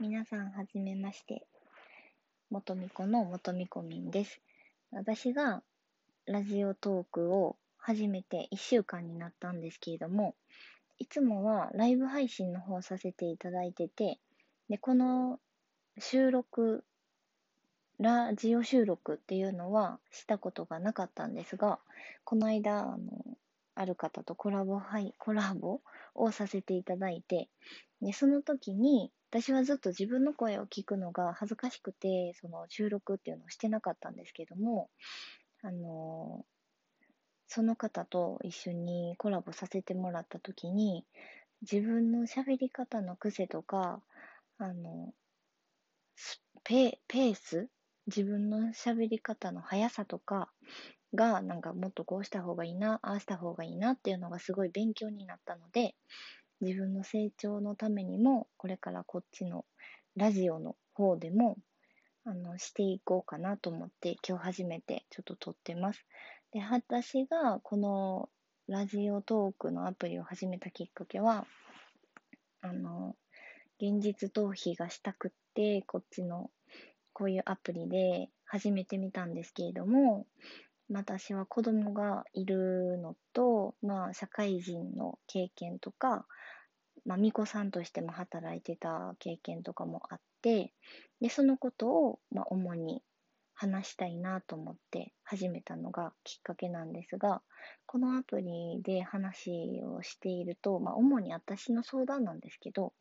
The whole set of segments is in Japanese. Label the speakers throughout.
Speaker 1: 皆さんはじめまして。元美子の元美子みんです。私がラジオトークを始めて1週間になったんですけれども、いつもはライブ配信の方させていただいてて、で、この収録、ラジオ収録っていうのはしたことがなかったんですが、この間、あの、ある方とコラボ、はい、コラボをさせていただいて、で、その時に、私はずっと自分の声を聞くのが恥ずかしくて、その収録っていうのをしてなかったんですけども、あの、その方と一緒にコラボさせてもらった時に、自分の喋り方の癖とか、あの、ペペース自分の喋り方の速さとかが、なんかもっとこうした方がいいな、ああした方がいいなっていうのがすごい勉強になったので、自分の成長のためにも、これからこっちのラジオの方でも、あの、していこうかなと思って、今日初めてちょっと撮ってます。で、私がこのラジオトークのアプリを始めたきっかけは、あの、現実逃避がしたくって、こっちのこういうアプリで始めてみたんですけれども、私は子供がいるのと、まあ、社会人の経験とか、まあ、巫女さんとしても働いてた経験とかもあって、で、そのことを、まあ、主に話したいなと思って始めたのがきっかけなんですが、このアプリで話をしていると、まあ、主に私の相談なんですけど、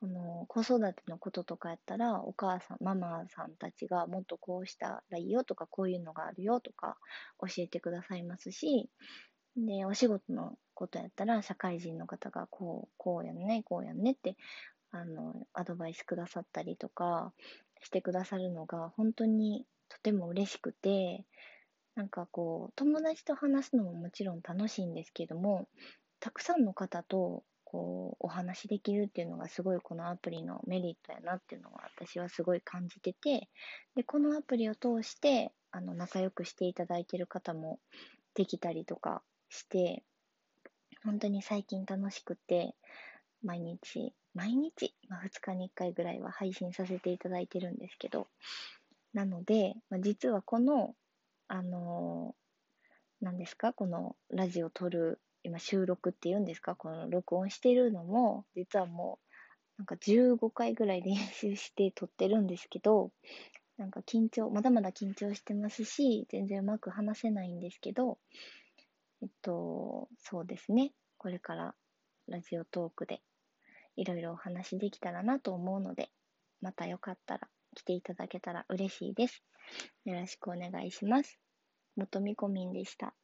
Speaker 1: この子育てのこととかやったら、お母さん、ママさんたちがもっとこうしたらいいよとか、こういうのがあるよとか教えてくださいますし、で、お仕事のことやったら、社会人の方がこう、こうやんね、こうやんねって、あの、アドバイスくださったりとかしてくださるのが、本当にとても嬉しくて、なんかこう、友達と話すのももちろん楽しいんですけども、たくさんの方とこうお話しできるっていうのがすごいこのアプリのメリットやなっていうのは私はすごい感じててでこのアプリを通してあの仲良くしていただいてる方もできたりとかして本当に最近楽しくて毎日毎日、まあ、2日に1回ぐらいは配信させていただいてるんですけどなので、まあ、実はこのあの何ですか？このラジオを撮る今収録っていうんですか？この録音してるのも実はもうなんか15回ぐらい練習して撮ってるんですけどなんか緊張まだまだ緊張してますし全然うまく話せないんですけどえっとそうですね。これからラジオトークでいろいろお話できたらなと思うのでまたよかったら来ていただけたら嬉しいです。よろしくお願いします。元みこみんでした。